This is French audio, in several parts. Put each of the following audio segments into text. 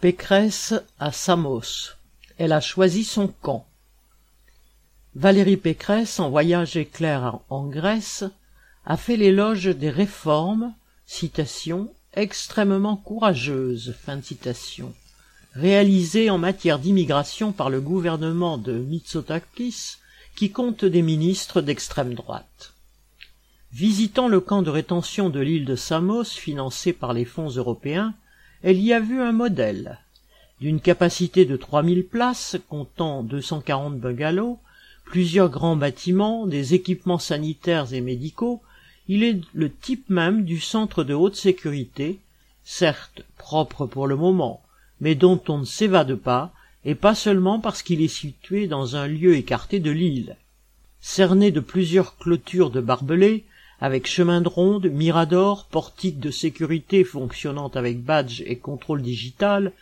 Pécresse à Samos. Elle a choisi son camp. Valérie Pécresse, en voyage éclair en Grèce, a fait l'éloge des réformes, citation, extrêmement courageuses, fin citation, réalisées en matière d'immigration par le gouvernement de Mitsotakis, qui compte des ministres d'extrême droite. Visitant le camp de rétention de l'île de Samos, financé par les fonds européens, elle y a vu un modèle. D'une capacité de 3000 places, comptant 240 bungalows, plusieurs grands bâtiments, des équipements sanitaires et médicaux, il est le type même du centre de haute sécurité, certes propre pour le moment, mais dont on ne s'évade pas, et pas seulement parce qu'il est situé dans un lieu écarté de l'île. Cerné de plusieurs clôtures de barbelés, avec chemin de ronde, mirador, portique de sécurité fonctionnant avec badge et contrôle digital,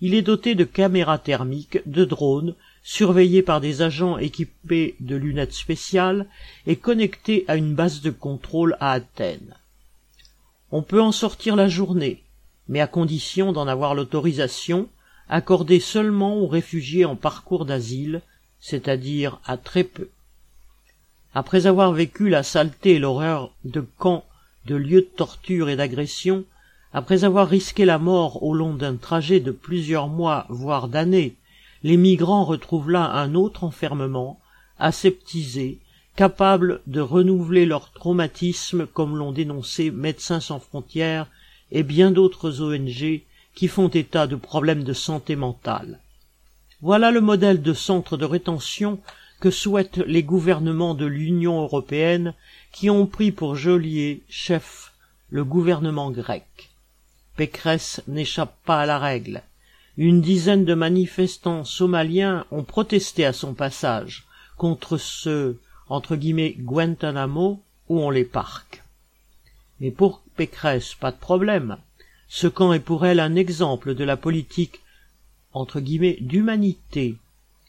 il est doté de caméras thermiques, de drones, surveillé par des agents équipés de lunettes spéciales et connecté à une base de contrôle à Athènes. On peut en sortir la journée, mais à condition d'en avoir l'autorisation, accordée seulement aux réfugiés en parcours d'asile, c'est-à-dire à très peu. Après avoir vécu la saleté et l'horreur de camps, de lieux de torture et d'agression, après avoir risqué la mort au long d'un trajet de plusieurs mois, voire d'années, les migrants retrouvent là un autre enfermement, aseptisé, capable de renouveler leur traumatisme comme l'ont dénoncé Médecins sans frontières et bien d'autres ONG qui font état de problèmes de santé mentale. Voilà le modèle de centre de rétention que souhaitent les gouvernements de l'Union européenne qui ont pris pour geôlier chef le gouvernement grec. Pécresse n'échappe pas à la règle. Une dizaine de manifestants somaliens ont protesté à son passage contre ce entre guillemets Guantanamo où on les parque. Mais pour Pécresse, pas de problème. Ce camp est pour elle un exemple de la politique entre guillemets d'humanité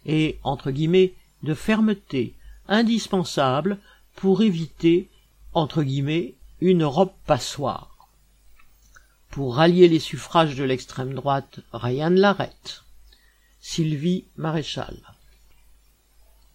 et entre guillemets de fermeté indispensable pour éviter entre guillemets une Europe passoire. Pour rallier les suffrages de l'extrême droite, rien ne l'arrête. Sylvie Maréchal.